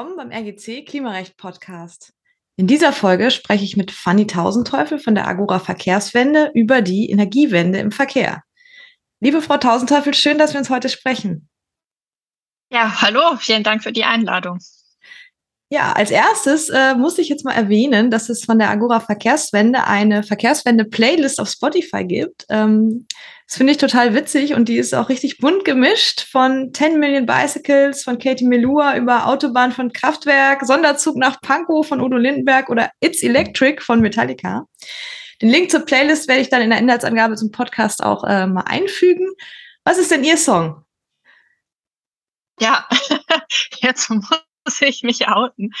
willkommen beim RGC Klimarecht Podcast. In dieser Folge spreche ich mit Fanny Tausendteufel von der Agora Verkehrswende über die Energiewende im Verkehr. Liebe Frau Tausendteufel, schön, dass wir uns heute sprechen. Ja, hallo, vielen Dank für die Einladung. Ja, als erstes äh, muss ich jetzt mal erwähnen, dass es von der Agora Verkehrswende eine Verkehrswende-Playlist auf Spotify gibt. Ähm, das finde ich total witzig und die ist auch richtig bunt gemischt von 10 Million Bicycles von Katie Melua über Autobahn von Kraftwerk, Sonderzug nach Pankow von Udo Lindenberg oder It's Electric von Metallica. Den Link zur Playlist werde ich dann in der Inhaltsangabe zum Podcast auch äh, mal einfügen. Was ist denn Ihr Song? Ja, jetzt muss ich mich outen.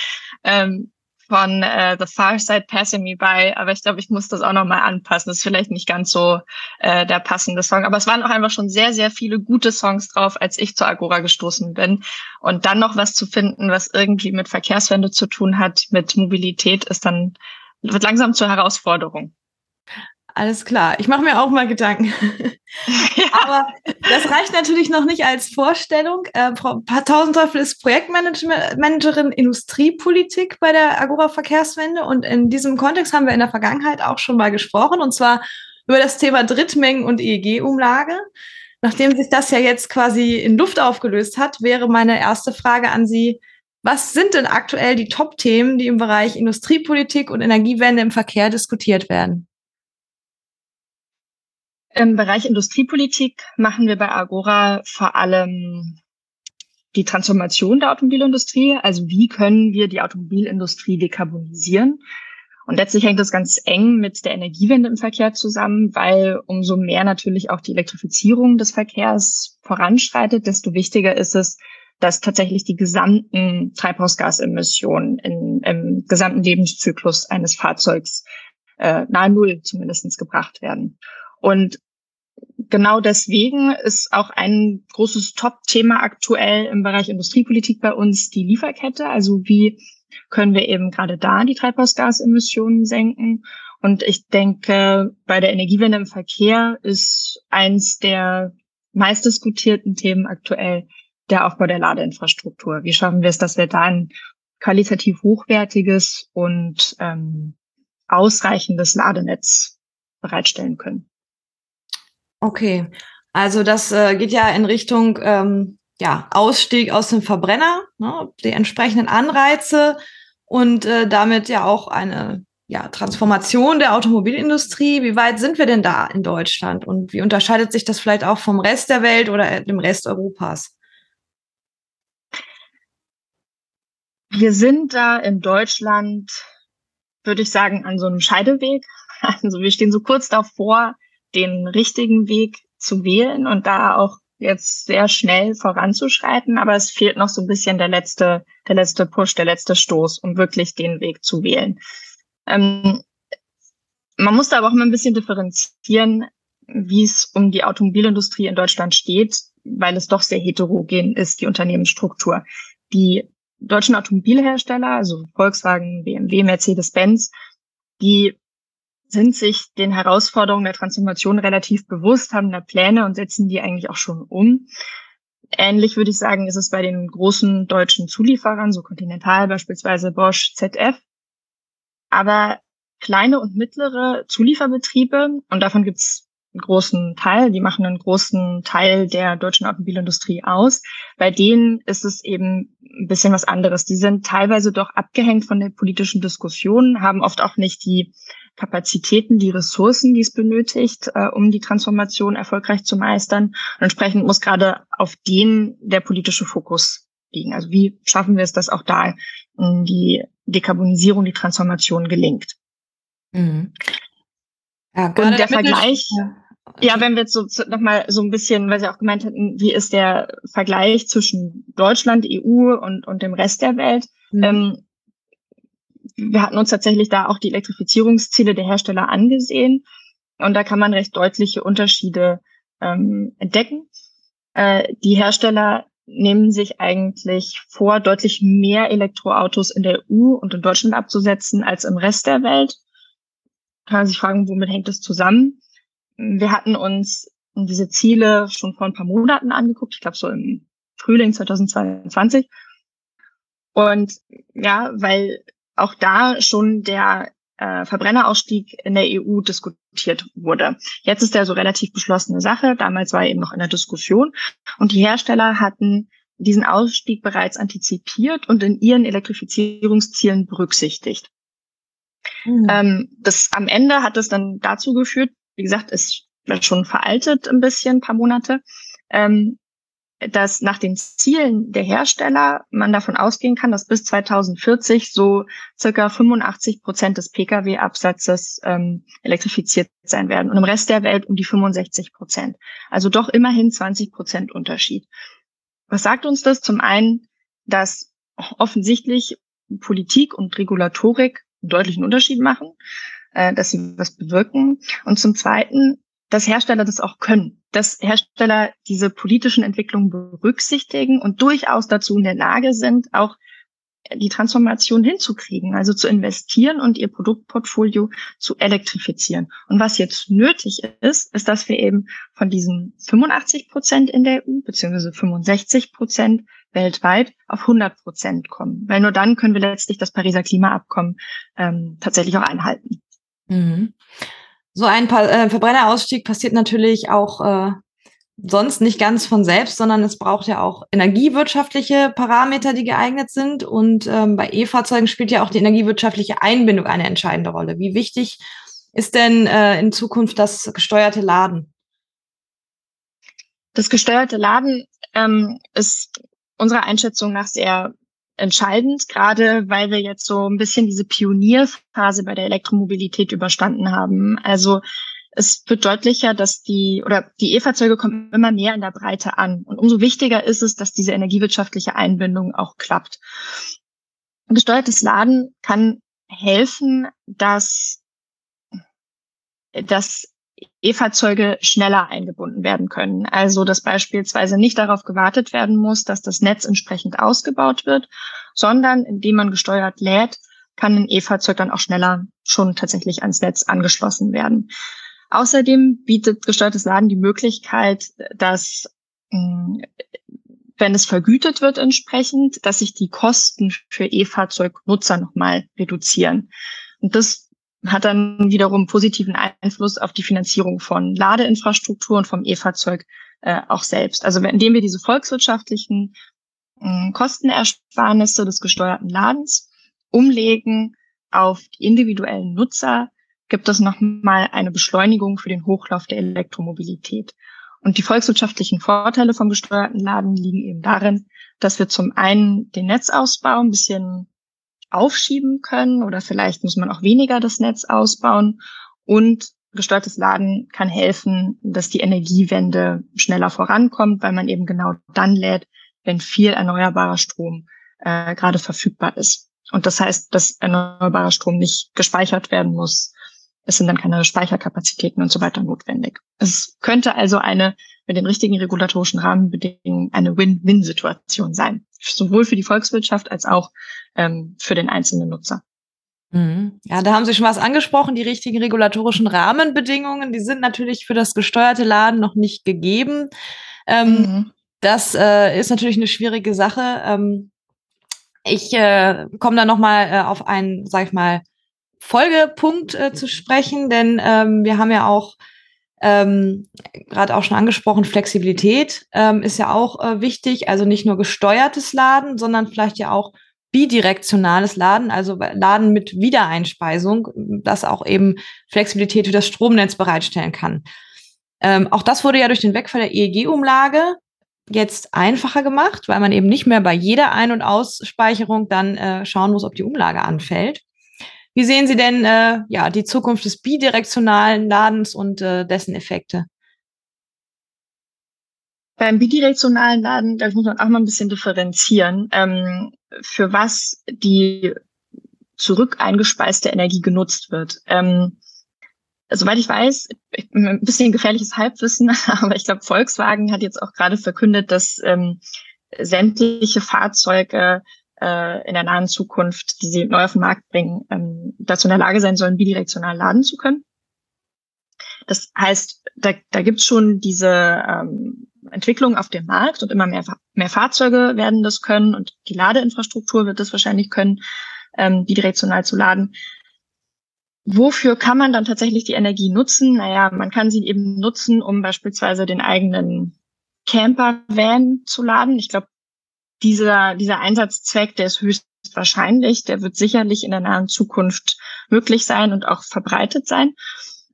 Ähm, von äh, The Far Side Passing Me By, aber ich glaube, ich muss das auch nochmal anpassen. Das ist vielleicht nicht ganz so äh, der passende Song, aber es waren auch einfach schon sehr, sehr viele gute Songs drauf, als ich zur Agora gestoßen bin. Und dann noch was zu finden, was irgendwie mit Verkehrswende zu tun hat, mit Mobilität, ist dann, wird langsam zur Herausforderung. Alles klar. Ich mache mir auch mal Gedanken. Ja. Aber das reicht natürlich noch nicht als Vorstellung. Äh, Frau Tausendteufel ist Projektmanagerin Industriepolitik bei der Agora Verkehrswende und in diesem Kontext haben wir in der Vergangenheit auch schon mal gesprochen und zwar über das Thema Drittmengen und EEG-Umlage. Nachdem sich das ja jetzt quasi in Luft aufgelöst hat, wäre meine erste Frage an Sie, was sind denn aktuell die Top-Themen, die im Bereich Industriepolitik und Energiewende im Verkehr diskutiert werden? Im Bereich Industriepolitik machen wir bei Agora vor allem die Transformation der Automobilindustrie. Also wie können wir die Automobilindustrie dekarbonisieren? Und letztlich hängt das ganz eng mit der Energiewende im Verkehr zusammen, weil umso mehr natürlich auch die Elektrifizierung des Verkehrs voranschreitet, desto wichtiger ist es, dass tatsächlich die gesamten Treibhausgasemissionen in, im gesamten Lebenszyklus eines Fahrzeugs äh, nahe Null zumindestens gebracht werden. Und genau deswegen ist auch ein großes Top-Thema aktuell im Bereich Industriepolitik bei uns die Lieferkette. Also wie können wir eben gerade da die Treibhausgasemissionen senken? Und ich denke, bei der Energiewende im Verkehr ist eins der meistdiskutierten Themen aktuell der Aufbau der Ladeinfrastruktur. Wie schaffen wir es, dass wir da ein qualitativ hochwertiges und ähm, ausreichendes Ladenetz bereitstellen können? Okay, also das äh, geht ja in Richtung ähm, ja, Ausstieg aus dem Verbrenner, ne, die entsprechenden Anreize und äh, damit ja auch eine ja, Transformation der Automobilindustrie. Wie weit sind wir denn da in Deutschland und wie unterscheidet sich das vielleicht auch vom Rest der Welt oder dem Rest Europas? Wir sind da in Deutschland, würde ich sagen, an so einem Scheideweg. Also wir stehen so kurz davor, den richtigen Weg zu wählen und da auch jetzt sehr schnell voranzuschreiten, aber es fehlt noch so ein bisschen der letzte, der letzte Push, der letzte Stoß, um wirklich den Weg zu wählen. Ähm, man muss da aber auch mal ein bisschen differenzieren, wie es um die Automobilindustrie in Deutschland steht, weil es doch sehr heterogen ist, die Unternehmensstruktur. Die deutschen Automobilhersteller, also Volkswagen, BMW, Mercedes-Benz, die sind sich den Herausforderungen der Transformation relativ bewusst, haben da Pläne und setzen die eigentlich auch schon um. Ähnlich würde ich sagen, ist es bei den großen deutschen Zulieferern, so Continental beispielsweise Bosch, ZF. Aber kleine und mittlere Zulieferbetriebe, und davon gibt es einen großen Teil, die machen einen großen Teil der deutschen Automobilindustrie aus. Bei denen ist es eben ein bisschen was anderes. Die sind teilweise doch abgehängt von der politischen Diskussion, haben oft auch nicht die Kapazitäten, die Ressourcen, die es benötigt, äh, um die Transformation erfolgreich zu meistern. Und entsprechend muss gerade auf den der politische Fokus liegen. Also wie schaffen wir es, dass auch da die Dekarbonisierung, die Transformation gelingt? Mhm. Ja, Und der Vergleich, ja. ja, wenn wir jetzt so nochmal so ein bisschen, weil Sie auch gemeint hatten, wie ist der Vergleich zwischen Deutschland, EU und, und dem Rest der Welt? Mhm. Ähm, wir hatten uns tatsächlich da auch die Elektrifizierungsziele der Hersteller angesehen. Und da kann man recht deutliche Unterschiede ähm, entdecken. Äh, die Hersteller nehmen sich eigentlich vor, deutlich mehr Elektroautos in der EU und in Deutschland abzusetzen als im Rest der Welt. Kann man sich fragen, womit hängt das zusammen? Wir hatten uns diese Ziele schon vor ein paar Monaten angeguckt, ich glaube so im Frühling 2022. Und ja, weil auch da schon der äh, Verbrennerausstieg in der EU diskutiert wurde. Jetzt ist der so relativ beschlossene Sache. Damals war er eben noch in der Diskussion. Und die Hersteller hatten diesen Ausstieg bereits antizipiert und in ihren Elektrifizierungszielen berücksichtigt. Mhm. Ähm, das am Ende hat es dann dazu geführt, wie gesagt, ist schon veraltet ein bisschen, ein paar Monate, ähm, dass nach den Zielen der Hersteller man davon ausgehen kann, dass bis 2040 so circa 85 Prozent des Pkw-Absatzes ähm, elektrifiziert sein werden und im Rest der Welt um die 65 Prozent. Also doch immerhin 20 Prozent Unterschied. Was sagt uns das? Zum einen, dass offensichtlich Politik und Regulatorik einen deutlichen Unterschied machen, äh, dass sie was bewirken. Und zum Zweiten, dass Hersteller das auch können, dass Hersteller diese politischen Entwicklungen berücksichtigen und durchaus dazu in der Lage sind, auch die Transformation hinzukriegen, also zu investieren und ihr Produktportfolio zu elektrifizieren. Und was jetzt nötig ist, ist, dass wir eben von diesen 85 Prozent in der EU beziehungsweise 65 Prozent weltweit auf 100 Prozent kommen, weil nur dann können wir letztlich das Pariser Klimaabkommen ähm, tatsächlich auch einhalten. Mhm. So ein pa äh, Verbrennerausstieg passiert natürlich auch äh, sonst nicht ganz von selbst, sondern es braucht ja auch energiewirtschaftliche Parameter, die geeignet sind. Und ähm, bei E-Fahrzeugen spielt ja auch die energiewirtschaftliche Einbindung eine entscheidende Rolle. Wie wichtig ist denn äh, in Zukunft das gesteuerte Laden? Das gesteuerte Laden ähm, ist unserer Einschätzung nach sehr entscheidend, gerade weil wir jetzt so ein bisschen diese Pionierphase bei der Elektromobilität überstanden haben. Also es wird deutlicher, dass die oder die E-Fahrzeuge kommen immer mehr in der Breite an. Und umso wichtiger ist es, dass diese energiewirtschaftliche Einbindung auch klappt. Gesteuertes Laden kann helfen, dass, dass E-Fahrzeuge schneller eingebunden werden können. Also, dass beispielsweise nicht darauf gewartet werden muss, dass das Netz entsprechend ausgebaut wird, sondern indem man gesteuert lädt, kann ein E-Fahrzeug dann auch schneller schon tatsächlich ans Netz angeschlossen werden. Außerdem bietet gesteuertes Laden die Möglichkeit, dass hm, wenn es vergütet wird entsprechend, dass sich die Kosten für E-Fahrzeugnutzer nochmal reduzieren. Und das hat dann wiederum positiven Einfluss auf die Finanzierung von Ladeinfrastruktur und vom E-Fahrzeug äh, auch selbst. Also indem wir diese volkswirtschaftlichen äh, Kostenersparnisse des gesteuerten Ladens umlegen auf die individuellen Nutzer, gibt es nochmal eine Beschleunigung für den Hochlauf der Elektromobilität. Und die volkswirtschaftlichen Vorteile vom gesteuerten Laden liegen eben darin, dass wir zum einen den Netzausbau ein bisschen aufschieben können oder vielleicht muss man auch weniger das Netz ausbauen und gesteuertes Laden kann helfen, dass die Energiewende schneller vorankommt, weil man eben genau dann lädt, wenn viel erneuerbarer Strom äh, gerade verfügbar ist. Und das heißt, dass erneuerbarer Strom nicht gespeichert werden muss, es sind dann keine Speicherkapazitäten und so weiter notwendig. Es könnte also eine mit den richtigen regulatorischen Rahmenbedingungen eine Win-Win-Situation sein, sowohl für die Volkswirtschaft als auch ähm, für den einzelnen Nutzer. Mhm. Ja, da haben Sie schon was angesprochen. Die richtigen regulatorischen Rahmenbedingungen, die sind natürlich für das gesteuerte Laden noch nicht gegeben. Ähm, mhm. Das äh, ist natürlich eine schwierige Sache. Ähm, ich äh, komme da noch mal äh, auf einen, sag ich mal, Folgepunkt äh, zu sprechen, denn ähm, wir haben ja auch ähm, gerade auch schon angesprochen, Flexibilität ähm, ist ja auch äh, wichtig. Also nicht nur gesteuertes Laden, sondern vielleicht ja auch bidirektionales Laden, also Laden mit Wiedereinspeisung, das auch eben Flexibilität für das Stromnetz bereitstellen kann. Ähm, auch das wurde ja durch den Wegfall der EEG-Umlage jetzt einfacher gemacht, weil man eben nicht mehr bei jeder Ein- und Ausspeicherung dann äh, schauen muss, ob die Umlage anfällt. Wie sehen Sie denn äh, ja die Zukunft des bidirektionalen Ladens und äh, dessen Effekte? Beim bidirektionalen Laden, da muss man auch mal ein bisschen differenzieren, ähm, für was die zurück eingespeiste Energie genutzt wird. Ähm, soweit ich weiß, ein bisschen gefährliches Halbwissen, aber ich glaube, Volkswagen hat jetzt auch gerade verkündet, dass ähm, sämtliche Fahrzeuge äh, in der nahen Zukunft, die sie neu auf den Markt bringen, ähm, dazu in der Lage sein sollen, bidirektional laden zu können. Das heißt, da, da gibt es schon diese, ähm, Entwicklung auf dem Markt und immer mehr, mehr Fahrzeuge werden das können und die Ladeinfrastruktur wird das wahrscheinlich können, ähm, bidirektional zu laden. Wofür kann man dann tatsächlich die Energie nutzen? Naja, man kann sie eben nutzen, um beispielsweise den eigenen Camper-Van zu laden. Ich glaube, dieser, dieser Einsatzzweck, der ist höchst wahrscheinlich, der wird sicherlich in der nahen Zukunft möglich sein und auch verbreitet sein.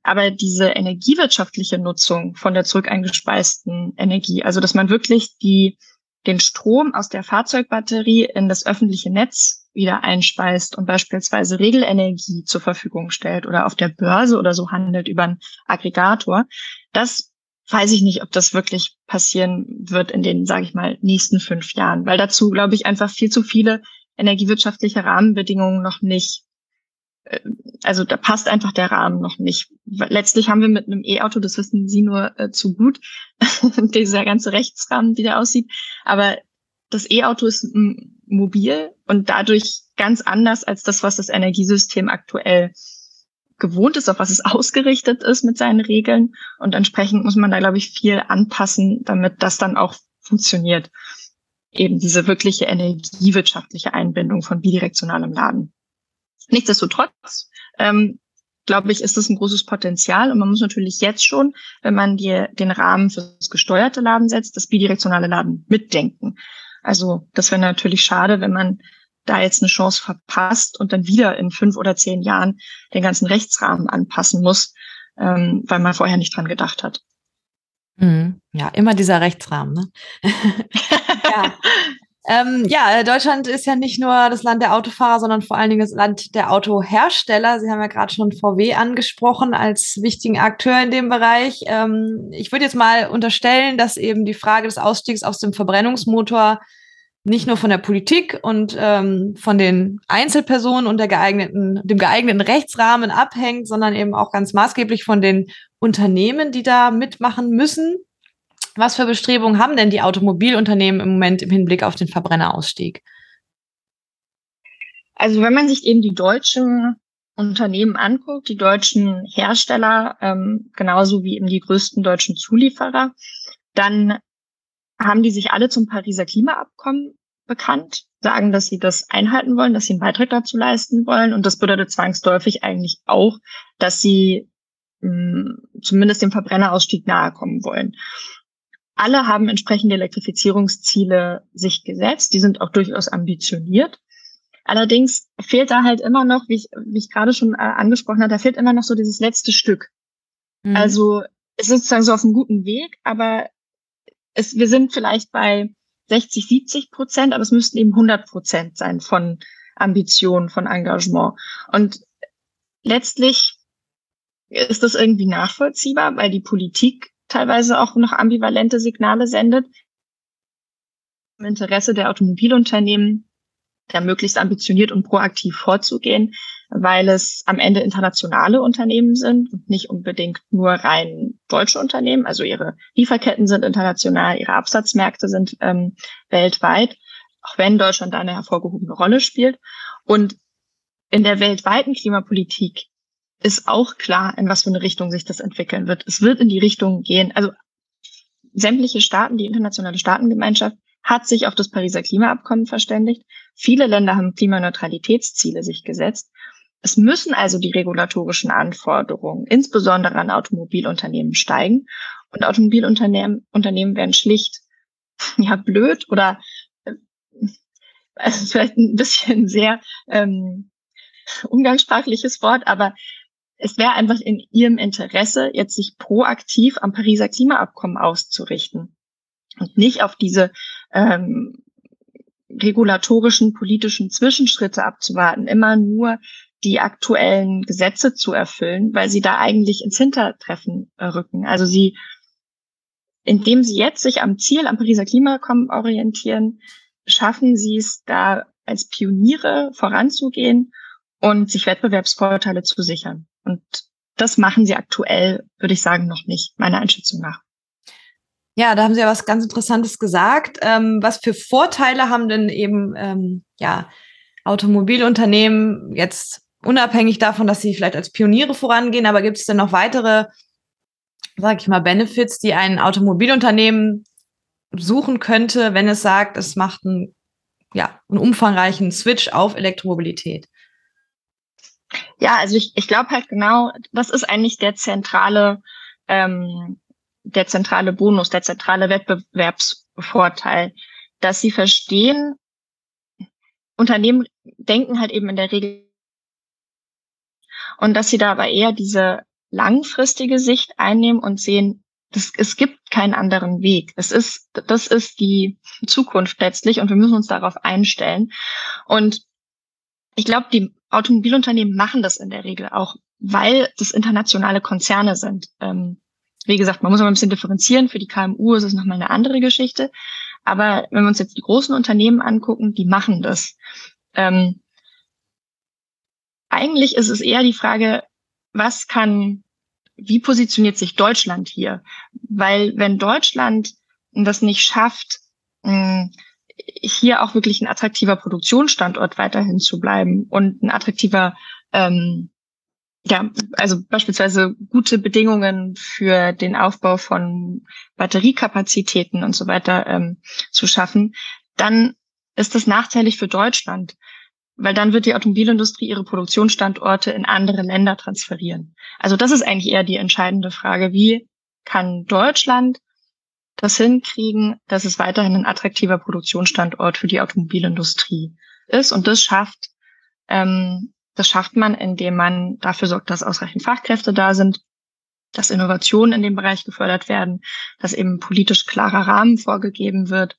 Aber diese energiewirtschaftliche Nutzung von der zurückeingespeisten Energie, also dass man wirklich die, den Strom aus der Fahrzeugbatterie in das öffentliche Netz wieder einspeist und beispielsweise Regelenergie zur Verfügung stellt oder auf der Börse oder so handelt über einen Aggregator, das weiß ich nicht, ob das wirklich passieren wird in den, sage ich mal, nächsten fünf Jahren, weil dazu, glaube ich, einfach viel zu viele energiewirtschaftliche Rahmenbedingungen noch nicht äh, also da passt einfach der Rahmen noch nicht. Letztlich haben wir mit einem E-Auto, das wissen Sie nur äh, zu gut, dieser ganze Rechtsrahmen, wie der aussieht. Aber das E-Auto ist mobil und dadurch ganz anders als das, was das Energiesystem aktuell gewohnt ist, auf was es ausgerichtet ist mit seinen Regeln. Und entsprechend muss man da, glaube ich, viel anpassen, damit das dann auch funktioniert. Eben diese wirkliche energiewirtschaftliche Einbindung von bidirektionalem Laden. Nichtsdestotrotz, ähm, glaube ich, ist das ein großes Potenzial und man muss natürlich jetzt schon, wenn man dir den Rahmen für das gesteuerte Laden setzt, das bidirektionale Laden mitdenken. Also das wäre natürlich schade, wenn man da jetzt eine Chance verpasst und dann wieder in fünf oder zehn Jahren den ganzen Rechtsrahmen anpassen muss, ähm, weil man vorher nicht dran gedacht hat. Mhm. Ja, immer dieser Rechtsrahmen. Ne? ja. Ähm, ja, Deutschland ist ja nicht nur das Land der Autofahrer, sondern vor allen Dingen das Land der Autohersteller. Sie haben ja gerade schon VW angesprochen als wichtigen Akteur in dem Bereich. Ähm, ich würde jetzt mal unterstellen, dass eben die Frage des Ausstiegs aus dem Verbrennungsmotor nicht nur von der Politik und ähm, von den Einzelpersonen und der geeigneten, dem geeigneten Rechtsrahmen abhängt, sondern eben auch ganz maßgeblich von den Unternehmen, die da mitmachen müssen. Was für Bestrebungen haben denn die Automobilunternehmen im Moment im Hinblick auf den Verbrennerausstieg? Also wenn man sich eben die deutschen Unternehmen anguckt, die deutschen Hersteller, ähm, genauso wie eben die größten deutschen Zulieferer, dann haben die sich alle zum Pariser Klimaabkommen bekannt, sagen, dass sie das einhalten wollen, dass sie einen Beitrag dazu leisten wollen. Und das bedeutet zwangsläufig eigentlich auch, dass sie mh, hm, zumindest dem Verbrennerausstieg nahe kommen wollen. Alle haben entsprechende Elektrifizierungsziele sich gesetzt. Die sind auch durchaus ambitioniert. Allerdings fehlt da halt immer noch, wie ich, wie ich gerade schon äh, angesprochen habe, da fehlt immer noch so dieses letzte Stück. Mhm. Also es ist sozusagen so auf einem guten Weg, aber es, wir sind vielleicht bei 60, 70 Prozent, aber es müssten eben 100 Prozent sein von Ambitionen, von Engagement. Und letztlich ist das irgendwie nachvollziehbar, weil die Politik teilweise auch noch ambivalente Signale sendet. Im Interesse der Automobilunternehmen, da möglichst ambitioniert und proaktiv vorzugehen, weil es am Ende internationale Unternehmen sind und nicht unbedingt nur rein deutsche Unternehmen. Also ihre Lieferketten sind international, ihre Absatzmärkte sind ähm, weltweit, auch wenn Deutschland da eine hervorgehobene Rolle spielt. Und in der weltweiten Klimapolitik ist auch klar, in was für eine Richtung sich das entwickeln wird. Es wird in die Richtung gehen. Also sämtliche Staaten, die internationale Staatengemeinschaft hat sich auf das Pariser Klimaabkommen verständigt. Viele Länder haben Klimaneutralitätsziele sich gesetzt. Es müssen also die regulatorischen Anforderungen, insbesondere an Automobilunternehmen, steigen. Und Automobilunternehmen Unternehmen werden schlicht ja blöd oder äh, also vielleicht ein bisschen sehr ähm, umgangssprachliches Wort, aber es wäre einfach in ihrem Interesse, jetzt sich proaktiv am Pariser Klimaabkommen auszurichten und nicht auf diese ähm, regulatorischen politischen Zwischenschritte abzuwarten, immer nur die aktuellen Gesetze zu erfüllen, weil sie da eigentlich ins Hintertreffen äh, rücken. Also sie, indem sie jetzt sich am Ziel, am Pariser Klimakommen orientieren, schaffen sie es da als Pioniere voranzugehen und sich Wettbewerbsvorteile zu sichern. Und das machen sie aktuell, würde ich sagen, noch nicht, meiner Einschätzung nach. Ja, da haben Sie ja was ganz Interessantes gesagt. Ähm, was für Vorteile haben denn eben ähm, ja, Automobilunternehmen jetzt unabhängig davon, dass sie vielleicht als Pioniere vorangehen, aber gibt es denn noch weitere, sag ich mal, Benefits, die ein Automobilunternehmen suchen könnte, wenn es sagt, es macht einen, ja, einen umfangreichen Switch auf Elektromobilität? Ja, also ich, ich glaube halt genau, das ist eigentlich der zentrale, ähm, der zentrale Bonus, der zentrale Wettbewerbsvorteil, dass sie verstehen, Unternehmen denken halt eben in der Regel und dass sie da aber eher diese langfristige Sicht einnehmen und sehen, das, es gibt keinen anderen Weg. Es ist, das ist die Zukunft letztlich und wir müssen uns darauf einstellen. Und ich glaube, die Automobilunternehmen machen das in der Regel auch, weil das internationale Konzerne sind. Ähm, wie gesagt, man muss aber ein bisschen differenzieren. Für die KMU ist es nochmal eine andere Geschichte. Aber wenn wir uns jetzt die großen Unternehmen angucken, die machen das. Ähm, eigentlich ist es eher die Frage, was kann, wie positioniert sich Deutschland hier? Weil wenn Deutschland das nicht schafft, hier auch wirklich ein attraktiver Produktionsstandort weiterhin zu bleiben und ein attraktiver, ähm, ja, also beispielsweise gute Bedingungen für den Aufbau von Batteriekapazitäten und so weiter ähm, zu schaffen, dann ist das nachteilig für Deutschland, weil dann wird die Automobilindustrie ihre Produktionsstandorte in andere Länder transferieren. Also das ist eigentlich eher die entscheidende Frage. Wie kann Deutschland das hinkriegen, dass es weiterhin ein attraktiver Produktionsstandort für die Automobilindustrie ist. Und das schafft, ähm, das schafft man, indem man dafür sorgt, dass ausreichend Fachkräfte da sind, dass Innovationen in dem Bereich gefördert werden, dass eben politisch klarer Rahmen vorgegeben wird,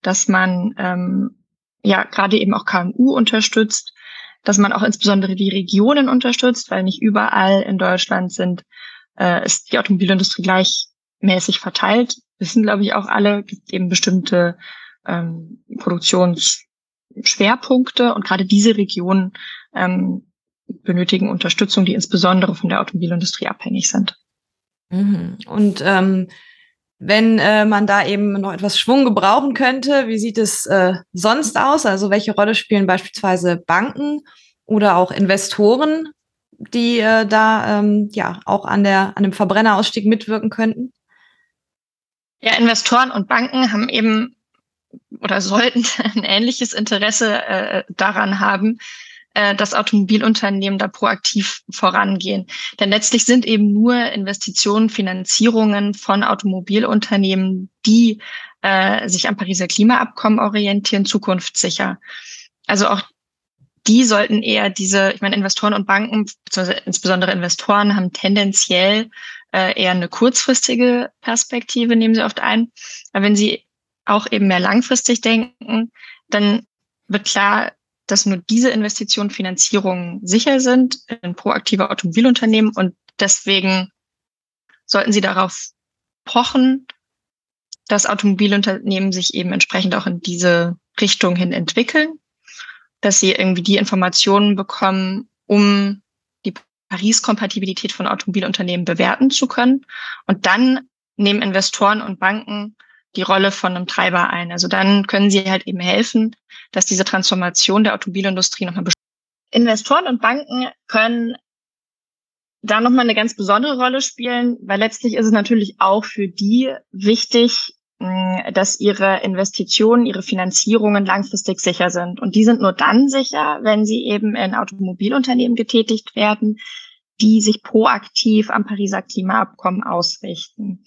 dass man ähm, ja gerade eben auch KMU unterstützt, dass man auch insbesondere die Regionen unterstützt, weil nicht überall in Deutschland sind äh, ist die Automobilindustrie gleichmäßig verteilt wissen, glaube ich, auch alle, gibt eben bestimmte ähm, Produktionsschwerpunkte und gerade diese Regionen ähm, benötigen Unterstützung, die insbesondere von der Automobilindustrie abhängig sind. Mhm. Und ähm, wenn äh, man da eben noch etwas Schwung gebrauchen könnte, wie sieht es äh, sonst aus? Also welche Rolle spielen beispielsweise Banken oder auch Investoren, die äh, da ähm, ja auch an der an dem Verbrennerausstieg mitwirken könnten? Ja, Investoren und Banken haben eben oder sollten ein ähnliches Interesse äh, daran haben, äh, dass Automobilunternehmen da proaktiv vorangehen. Denn letztlich sind eben nur Investitionen, Finanzierungen von Automobilunternehmen, die äh, sich am Pariser Klimaabkommen orientieren, zukunftssicher. Also auch die sollten eher diese, ich meine, Investoren und Banken, beziehungsweise insbesondere Investoren, haben tendenziell äh, eher eine kurzfristige Perspektive, nehmen sie oft ein. Aber wenn sie auch eben mehr langfristig denken, dann wird klar, dass nur diese Investitionen, Finanzierungen sicher sind in proaktive Automobilunternehmen und deswegen sollten sie darauf pochen, dass Automobilunternehmen sich eben entsprechend auch in diese Richtung hin entwickeln, dass sie irgendwie die Informationen bekommen, um Paris-Kompatibilität von Automobilunternehmen bewerten zu können. Und dann nehmen Investoren und Banken die Rolle von einem Treiber ein. Also dann können sie halt eben helfen, dass diese Transformation der Automobilindustrie nochmal Investoren und Banken können da nochmal eine ganz besondere Rolle spielen, weil letztlich ist es natürlich auch für die wichtig, dass ihre Investitionen, ihre Finanzierungen langfristig sicher sind. Und die sind nur dann sicher, wenn sie eben in Automobilunternehmen getätigt werden, die sich proaktiv am Pariser Klimaabkommen ausrichten.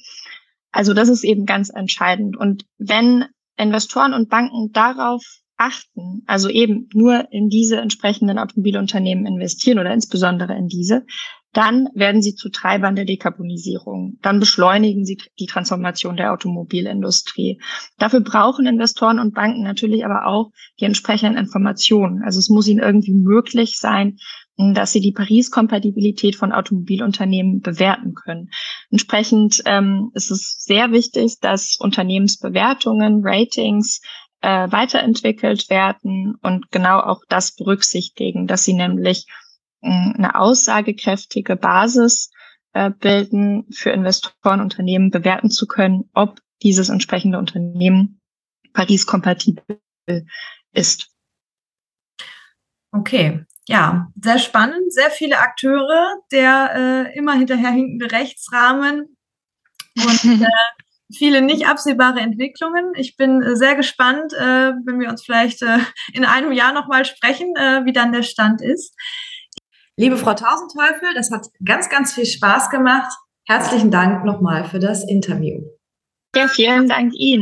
Also das ist eben ganz entscheidend. Und wenn Investoren und Banken darauf achten, also eben nur in diese entsprechenden Automobilunternehmen investieren oder insbesondere in diese, dann werden sie zu Treibern der Dekarbonisierung. Dann beschleunigen sie die Transformation der Automobilindustrie. Dafür brauchen Investoren und Banken natürlich aber auch die entsprechenden Informationen. Also es muss ihnen irgendwie möglich sein, dass sie die Paris-Kompatibilität von Automobilunternehmen bewerten können. Entsprechend ähm, ist es sehr wichtig, dass Unternehmensbewertungen, Ratings äh, weiterentwickelt werden und genau auch das berücksichtigen, dass sie nämlich äh, eine aussagekräftige Basis äh, bilden, für Investoren, Unternehmen bewerten zu können, ob dieses entsprechende Unternehmen Paris-kompatibel ist. Okay, ja, sehr spannend, sehr viele Akteure, der äh, immer hinterherhinkende Rechtsrahmen und äh, viele nicht absehbare Entwicklungen. Ich bin äh, sehr gespannt, äh, wenn wir uns vielleicht äh, in einem Jahr nochmal sprechen, äh, wie dann der Stand ist. Liebe Frau Tausendteufel, das hat ganz, ganz viel Spaß gemacht. Herzlichen Dank nochmal für das Interview. Ja, vielen Dank Ihnen.